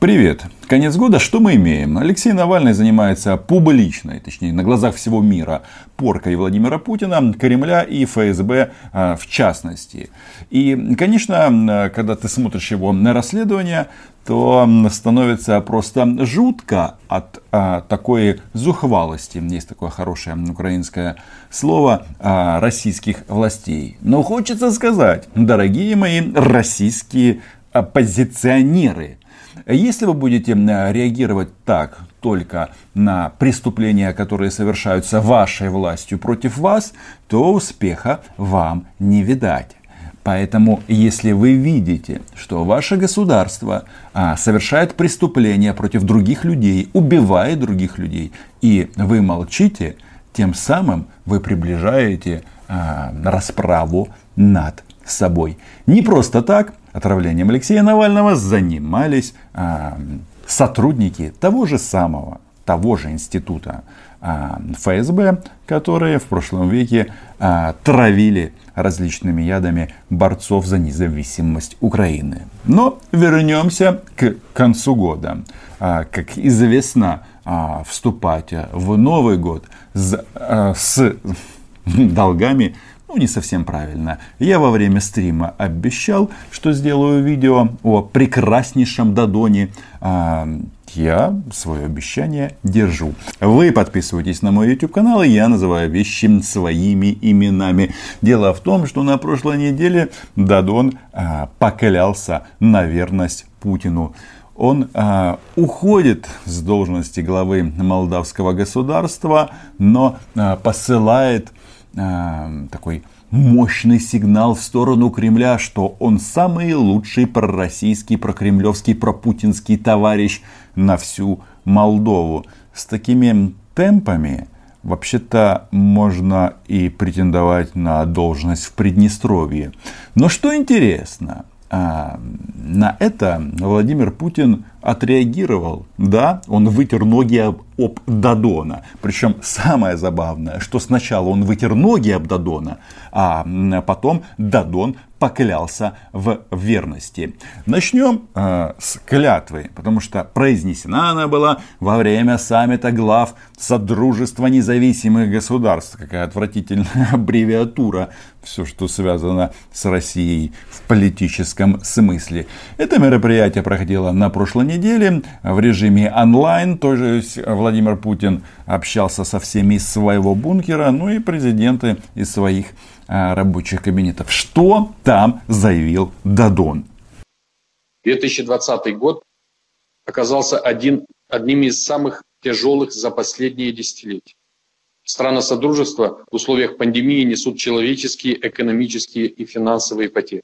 Привет! Конец года, что мы имеем? Алексей Навальный занимается публичной, точнее на глазах всего мира, поркой Владимира Путина, Кремля и ФСБ а, в частности. И, конечно, когда ты смотришь его на расследование, то становится просто жутко от а, такой зухвалости. Есть такое хорошее украинское слово а, российских властей. Но хочется сказать, дорогие мои российские оппозиционеры – если вы будете реагировать так только на преступления, которые совершаются вашей властью против вас, то успеха вам не видать. Поэтому, если вы видите, что ваше государство а, совершает преступления против других людей, убивает других людей, и вы молчите, тем самым вы приближаете а, расправу над собой. Не просто так отравлением Алексея Навального занимались а, сотрудники того же самого, того же института а, ФСБ, которые в прошлом веке а, травили различными ядами борцов за независимость Украины. Но вернемся к концу года. Как известно, а, вступать в Новый год с, с долгами ну, не совсем правильно. Я во время стрима обещал, что сделаю видео о прекраснейшем Дадоне. А, я свое обещание держу. Вы подписывайтесь на мой YouTube канал, и я называю вещи своими именами. Дело в том, что на прошлой неделе Дадон а, поклялся на верность Путину. Он а, уходит с должности главы молдавского государства, но а, посылает э, такой мощный сигнал в сторону Кремля, что он самый лучший пророссийский, прокремлевский, пропутинский товарищ на всю Молдову. С такими темпами вообще-то можно и претендовать на должность в Приднестровье. Но что интересно, а, на это Владимир Путин отреагировал. Да, он вытер ноги об, об Дадона. Причем самое забавное, что сначала он вытер ноги об Дадона, а потом Дадон поклялся в верности. Начнем э, с клятвы, потому что произнесена она была во время саммита глав Содружества независимых государств. Какая отвратительная аббревиатура. Все, что связано с Россией в политическом смысле. Это мероприятие проходило на прошлой неделе в режиме онлайн. То есть Владимир Путин общался со всеми из своего бункера, ну и президенты из своих а, рабочих кабинетов. Что там заявил Дадон? 2020 год оказался один, одним из самых тяжелых за последние десятилетия. Страны Содружества в условиях пандемии несут человеческие, экономические и финансовые потери.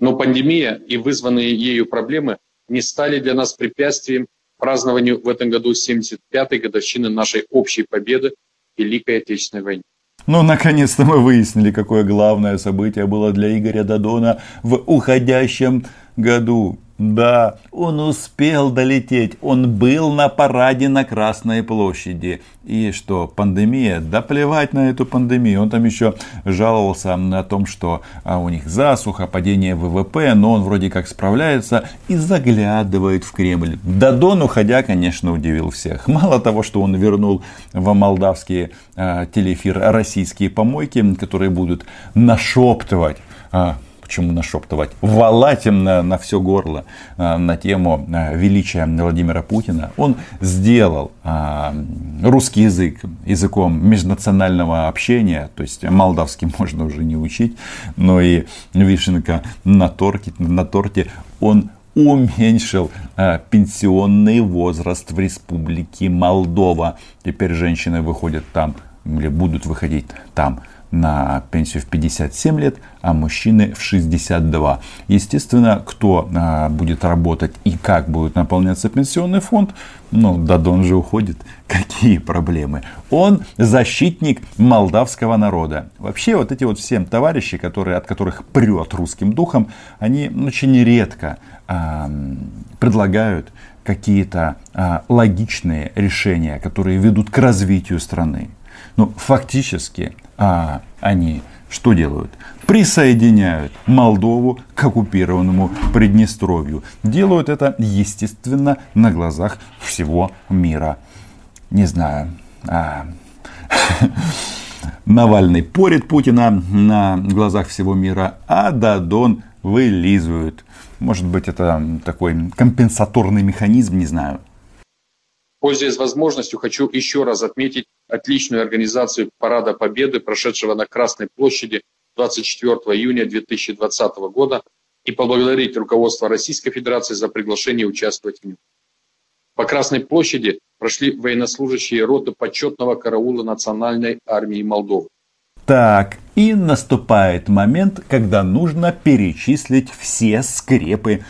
Но пандемия и вызванные ею проблемы не стали для нас препятствием празднованию в этом году 75-й годовщины нашей общей победы в Великой Отечественной войне. Ну, наконец-то мы выяснили, какое главное событие было для Игоря Дадона в уходящем году. Да, он успел долететь, он был на параде на Красной площади. И что, пандемия? Да плевать на эту пандемию. Он там еще жаловался на том, что а, у них засуха, падение ВВП, но он вроде как справляется и заглядывает в Кремль. Дадон, уходя, конечно, удивил всех. Мало того, что он вернул в молдавские а, телеэфир российские помойки, которые будут нашептывать а, чему нашептывать, валать им на, на все горло а, на тему а, величия Владимира Путина. Он сделал а, русский язык языком межнационального общения, то есть молдавский можно уже не учить, но и вишенка на торте, на торте он уменьшил э, пенсионный возраст в республике Молдова. Теперь женщины выходят там или будут выходить там на пенсию в 57 лет, а мужчины в 62. Естественно, кто а, будет работать и как будет наполняться пенсионный фонд, ну, Дадон же уходит. Какие проблемы? Он защитник молдавского народа. Вообще, вот эти вот все товарищи, которые, от которых прет русским духом, они очень редко а, предлагают какие-то а, логичные решения, которые ведут к развитию страны. Ну, фактически, а, они что делают? Присоединяют Молдову к оккупированному Приднестровью. Делают это, естественно, на глазах всего мира. Не знаю. А... Навальный порит Путина на глазах всего мира, а Дадон вылизывают. Может быть, это такой компенсаторный механизм, не знаю. Пользуясь возможностью, хочу еще раз отметить отличную организацию Парада Победы, прошедшего на Красной площади 24 июня 2020 года, и поблагодарить руководство Российской Федерации за приглашение участвовать в нем. По Красной площади прошли военнослужащие роты почетного караула Национальной армии Молдовы. Так, и наступает момент, когда нужно перечислить все скрепы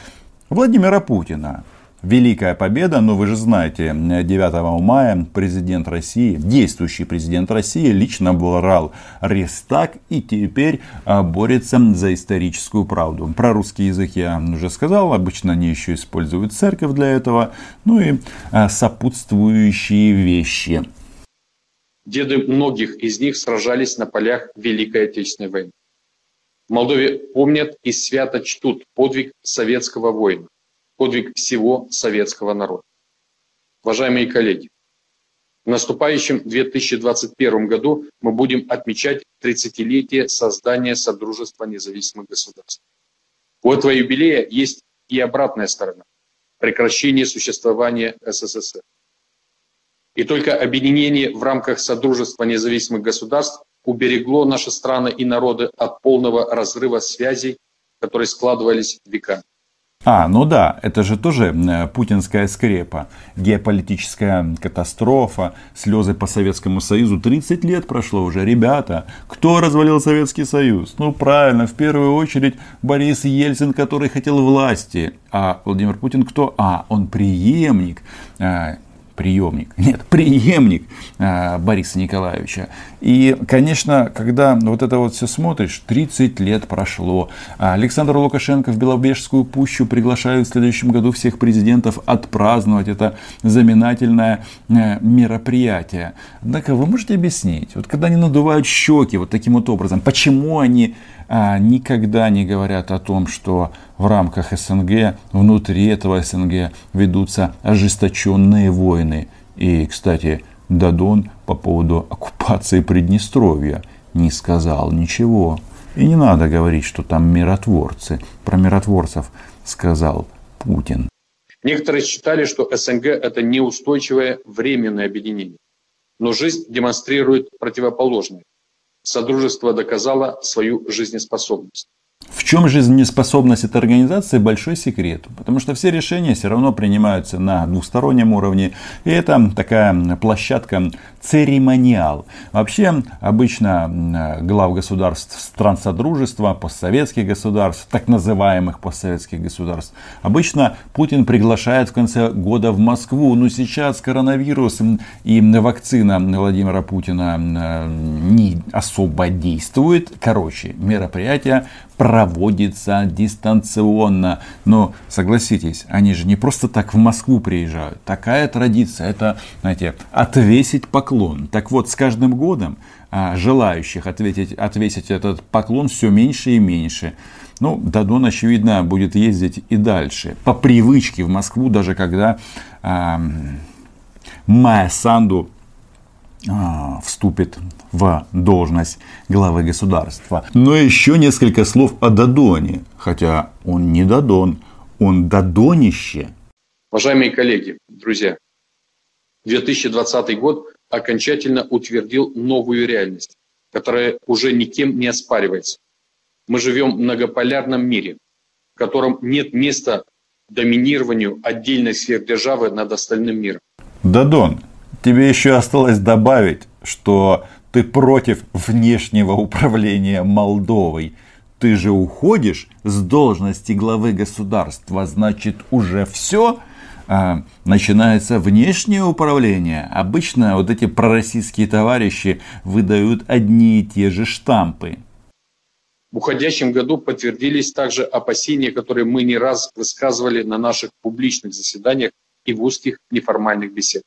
Владимира Путина. Великая победа, но вы же знаете, 9 мая президент России, действующий президент России, лично брал Рестак и теперь а, борется за историческую правду. Про русский язык я уже сказал, обычно они еще используют церковь для этого, ну и а, сопутствующие вещи. Деды многих из них сражались на полях Великой Отечественной войны. В Молдове помнят и свято чтут подвиг советского воина подвиг всего советского народа. Уважаемые коллеги, в наступающем 2021 году мы будем отмечать 30-летие создания Содружества независимых государств. У этого юбилея есть и обратная сторона – прекращение существования СССР. И только объединение в рамках Содружества независимых государств уберегло наши страны и народы от полного разрыва связей, которые складывались веками. А, ну да, это же тоже путинская скрепа, геополитическая катастрофа, слезы по Советскому Союзу. 30 лет прошло уже. Ребята, кто развалил Советский Союз? Ну правильно, в первую очередь Борис Ельцин, который хотел власти. А Владимир Путин кто? А, он преемник а, приемник, нет, преемник а, Бориса Николаевича. И, конечно, когда вот это вот все смотришь, 30 лет прошло, а Александр Лукашенко в Белобежскую пущу приглашают в следующем году всех президентов отпраздновать это знаменательное э, мероприятие. Однако вы можете объяснить, вот когда они надувают щеки вот таким вот образом, почему они а, никогда не говорят о том, что в рамках СНГ, внутри этого СНГ ведутся ожесточенные войны. И, кстати, Дадон по поводу оккупации Приднестровья не сказал ничего. И не надо говорить, что там миротворцы. Про миротворцев сказал Путин. Некоторые считали, что СНГ – это неустойчивое временное объединение. Но жизнь демонстрирует противоположное. Содружество доказало свою жизнеспособность. В чем жизнеспособность этой организации большой секрет, потому что все решения все равно принимаются на двустороннем уровне, и это такая площадка церемониал. Вообще, обычно глав государств стран Содружества, постсоветских государств, так называемых постсоветских государств, обычно Путин приглашает в конце года в Москву, но сейчас коронавирус и вакцина Владимира Путина не особо действует. Короче, мероприятие проводится дистанционно. Но согласитесь, они же не просто так в Москву приезжают. Такая традиция, это, знаете, отвесить поклон. Так вот, с каждым годом а, желающих ответить, отвесить этот поклон все меньше и меньше. Ну, Дадон, очевидно, будет ездить и дальше. По привычке в Москву, даже когда а, Майя Санду вступит в должность главы государства. Но еще несколько слов о Дадоне, хотя он не Дадон, он Дадонище. Уважаемые коллеги, друзья, 2020 год окончательно утвердил новую реальность, которая уже никем не оспаривается. Мы живем в многополярном мире, в котором нет места доминированию отдельной сверхдержавы над остальным миром. Дадон, тебе еще осталось добавить, что ты против внешнего управления Молдовой. Ты же уходишь с должности главы государства, значит уже все, а, начинается внешнее управление. Обычно вот эти пророссийские товарищи выдают одни и те же штампы. В уходящем году подтвердились также опасения, которые мы не раз высказывали на наших публичных заседаниях и в узких неформальных беседах.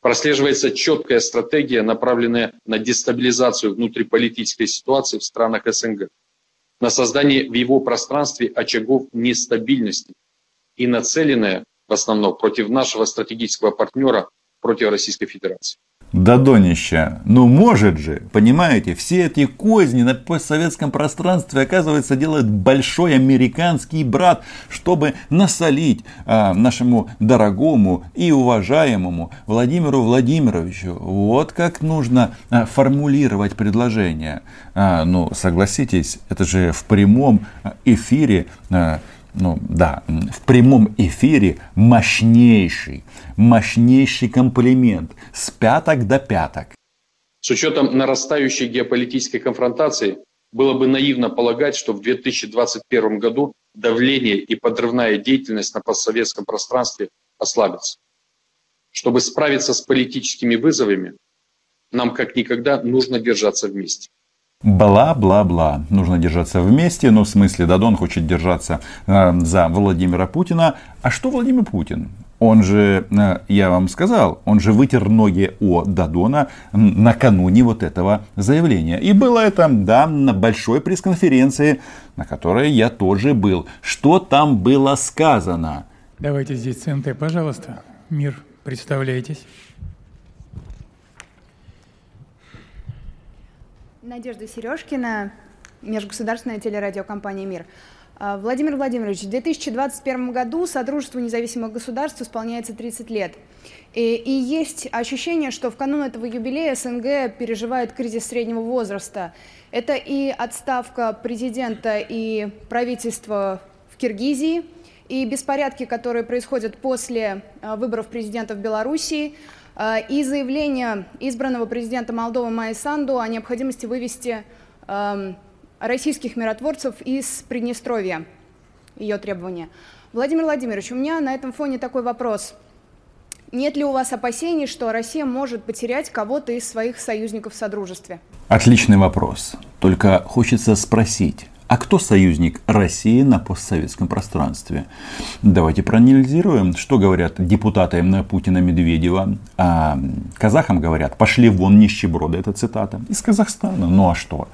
Прослеживается четкая стратегия, направленная на дестабилизацию внутриполитической ситуации в странах СНГ, на создание в его пространстве очагов нестабильности и нацеленная в основном против нашего стратегического партнера, против Российской Федерации. До донища. Ну может же, понимаете, все эти козни на постсоветском пространстве, оказывается, делает большой американский брат, чтобы насолить а, нашему дорогому и уважаемому Владимиру Владимировичу. Вот как нужно а, формулировать предложение. А, ну, согласитесь, это же в прямом эфире а, ну да, в прямом эфире мощнейший, мощнейший комплимент с пяток до пяток. С учетом нарастающей геополитической конфронтации было бы наивно полагать, что в 2021 году давление и подрывная деятельность на постсоветском пространстве ослабятся. Чтобы справиться с политическими вызовами, нам как никогда нужно держаться вместе. Бла-бла-бла. Нужно держаться вместе. Ну, в смысле, Дадон хочет держаться э, за Владимира Путина. А что Владимир Путин? Он же, э, я вам сказал, он же вытер ноги о Дадона накануне вот этого заявления. И было это, да, на большой пресс-конференции, на которой я тоже был. Что там было сказано? Давайте здесь ЦНТ, пожалуйста. Мир, представляйтесь. Надежда Сережкина, межгосударственная телерадиокомпания «Мир». А, Владимир Владимирович, в 2021 году Содружеству независимых государств исполняется 30 лет. И, и есть ощущение, что в канун этого юбилея СНГ переживает кризис среднего возраста. Это и отставка президента и правительства в Киргизии, и беспорядки, которые происходят после а, выборов президента в Белоруссии – и заявление избранного президента Молдовы Майи Санду о необходимости вывести российских миротворцев из Приднестровья, ее требования. Владимир Владимирович, у меня на этом фоне такой вопрос. Нет ли у вас опасений, что Россия может потерять кого-то из своих союзников в Содружестве? Отличный вопрос. Только хочется спросить, а кто союзник России на постсоветском пространстве? Давайте проанализируем, что говорят депутаты Путина Медведева. А казахам говорят, пошли вон нищеброды, это цитата. Из Казахстана. Ну а что?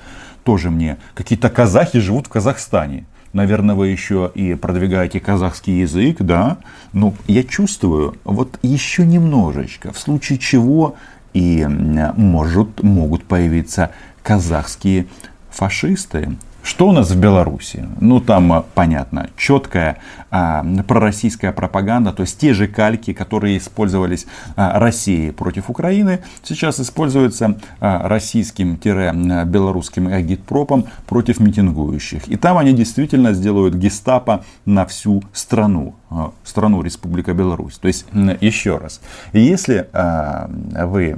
Тоже мне. Какие-то казахи живут в Казахстане. Наверное, вы еще и продвигаете казахский язык, да? Но я чувствую, вот еще немножечко, в случае чего и может, могут появиться казахские фашисты. Что у нас в Беларуси? Ну, там а, понятно, четкая а, пророссийская пропаганда, то есть те же кальки, которые использовались а, Россией против Украины, сейчас используются а, российским-белорусским агитпропом против митингующих. И там они действительно сделают гестапо на всю страну, а, страну Республика Беларусь. То есть, еще раз, если а, вы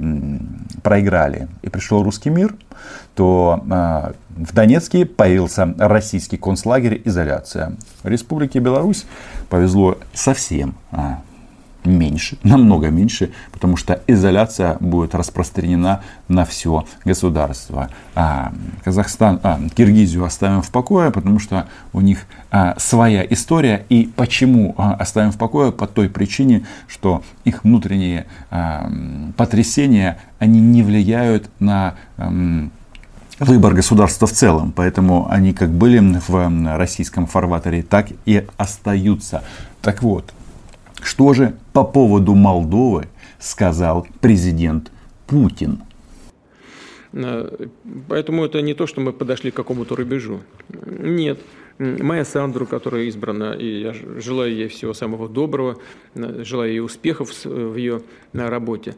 проиграли и пришел русский мир, то в Донецке появился российский концлагерь «Изоляция». Республике Беларусь повезло совсем а, меньше, намного меньше, потому что изоляция будет распространена на все государство. А Казахстан, а, Киргизию оставим в покое, потому что у них а, своя история. И почему а, оставим в покое? По той причине, что их внутренние а, потрясения, они не влияют на а, выбор государства в целом. Поэтому они как были в российском фарватере, так и остаются. Так вот, что же по поводу Молдовы сказал президент Путин? Э, поэтому это не то, что мы подошли к какому-то рубежу. Нет. Майя Сандру, которая избрана, и я желаю ей всего самого доброго, э, желаю ей успехов в ее работе.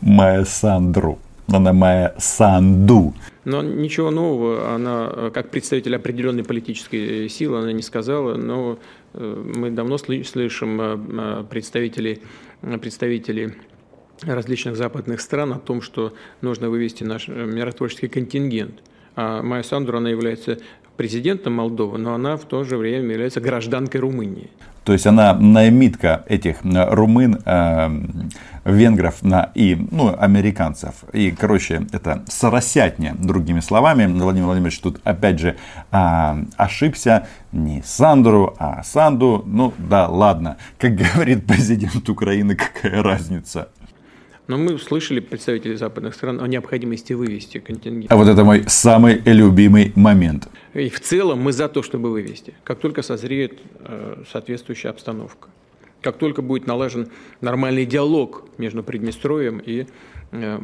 Майя Сандру. Майя Санду. Но ничего нового она, э, как представитель определенной политической силы, она не сказала, но э, мы давно слышим э, представителей, представителей различных западных стран о том, что нужно вывести наш миротворческий контингент. А Майя Сандру, она является президентом Молдовы, но она в то же время является гражданкой Румынии. То есть она наймитка этих румын, э, венгров и ну, американцев. И, короче, это соросятня, другими словами. Владимир Владимирович тут опять же э, ошибся. Не Сандру, а Санду. Ну да, ладно. Как говорит президент Украины, какая разница? Но мы слышали представителей западных стран о необходимости вывести контингент. А вот это мой самый любимый момент. И в целом мы за то, чтобы вывести, как только созреет э, соответствующая обстановка. Как только будет налажен нормальный диалог между Приднестровьем и э,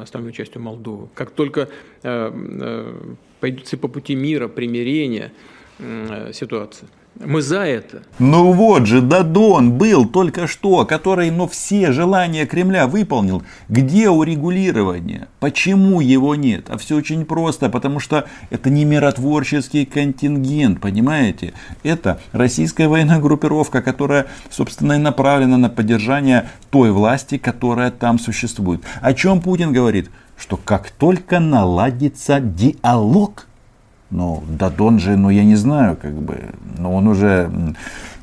остальной частью Молдовы. Как только э, пойдется по пути мира, примирения ситуация. Мы за это. Ну вот же, Дадон был только что, который, но ну, все желания Кремля выполнил. Где урегулирование? Почему его нет? А все очень просто, потому что это не миротворческий контингент, понимаете? Это российская военная группировка, которая, собственно, и направлена на поддержание той власти, которая там существует. О чем Путин говорит? Что как только наладится диалог – ну, Дадон же, ну, я не знаю, как бы, но он уже,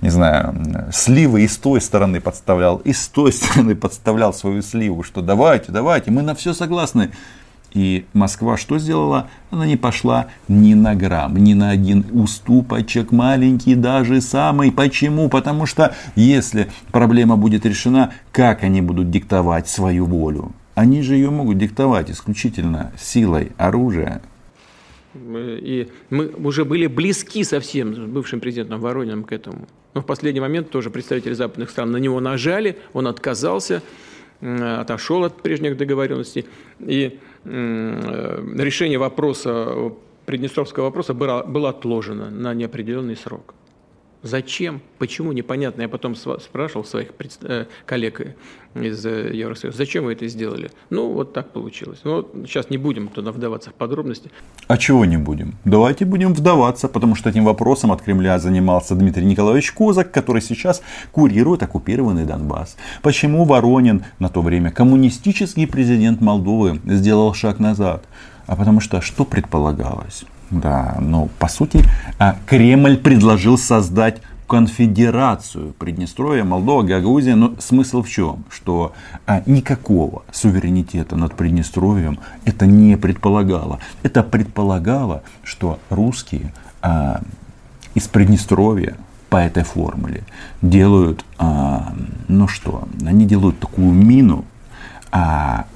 не знаю, сливы и с той стороны подставлял, и с той стороны подставлял свою сливу, что давайте, давайте, мы на все согласны. И Москва что сделала? Она не пошла ни на грамм, ни на один уступочек маленький, даже самый. Почему? Потому что если проблема будет решена, как они будут диктовать свою волю? Они же ее могут диктовать исключительно силой оружия, и мы уже были близки совсем с бывшим президентом Ворониным к этому. Но в последний момент тоже представители западных стран на него нажали, он отказался, отошел от прежних договоренностей. И решение вопроса, Приднестровского вопроса было отложено на неопределенный срок. Зачем? Почему? Непонятно. Я потом спрашивал своих э, коллег из э, Евросоюза, зачем вы это сделали? Ну, вот так получилось. Ну, сейчас не будем туда вдаваться в подробности. А чего не будем? Давайте будем вдаваться, потому что этим вопросом от Кремля занимался Дмитрий Николаевич Козак, который сейчас курирует оккупированный Донбасс. Почему Воронин, на то время коммунистический президент Молдовы, сделал шаг назад? А потому что что предполагалось? Да, ну, по сути, а, Кремль предложил создать конфедерацию Приднестровья, Молдова, Гагаузия. Но смысл в чем? Что а, никакого суверенитета над Приднестровьем это не предполагало. Это предполагало, что русские а, из Приднестровья по этой формуле делают, ну что, они делают такую мину,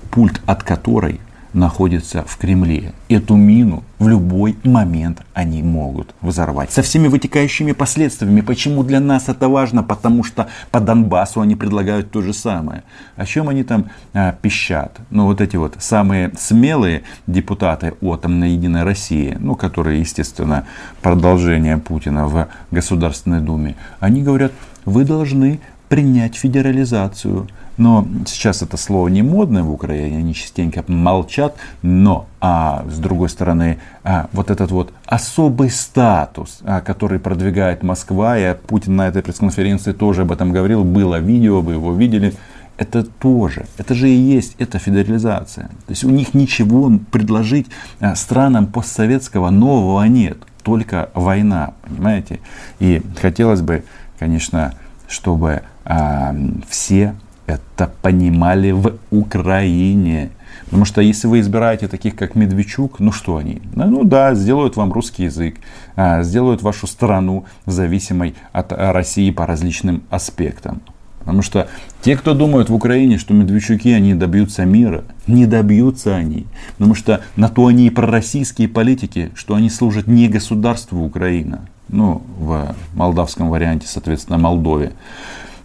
пульт от которой находится в Кремле. Эту мину в любой момент они могут взорвать. Со всеми вытекающими последствиями. Почему для нас это важно? Потому что по Донбассу они предлагают то же самое. О чем они там а, пищат? Ну, вот эти вот самые смелые депутаты от на Единой России, ну, которые, естественно, продолжение Путина в Государственной Думе, они говорят, вы должны принять федерализацию. Но сейчас это слово не модное в Украине, они частенько молчат, но а, с другой стороны, а, вот этот вот особый статус, а, который продвигает Москва, и Путин на этой пресс-конференции тоже об этом говорил, было видео, вы его видели, это тоже, это же и есть, это федерализация. То есть у них ничего предложить а, странам постсоветского нового нет, только война, понимаете? И хотелось бы, конечно, чтобы а, все это понимали в Украине. Потому что если вы избираете таких, как Медведчук, ну что они? Ну да, сделают вам русский язык, а, сделают вашу страну зависимой от России по различным аспектам. Потому что те, кто думают в Украине, что Медведчуки, они добьются мира, не добьются они. Потому что на то они и пророссийские политики, что они служат не государству Украина, ну, в молдавском варианте, соответственно, Молдове,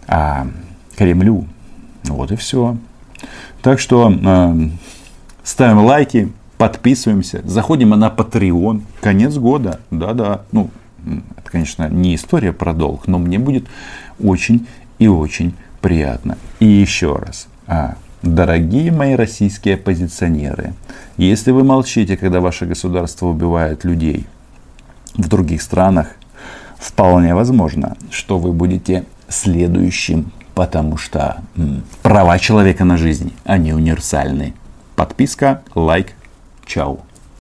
а Кремлю. Вот и все. Так что э, ставим лайки, подписываемся, заходим на Patreon. Конец года, да-да. Ну, это, конечно, не история про долг, но мне будет очень и очень приятно. И еще раз, а, дорогие мои российские оппозиционеры, если вы молчите, когда ваше государство убивает людей в других странах, вполне возможно, что вы будете следующим потому что права человека на жизнь, они универсальны. Подписка, лайк, чао.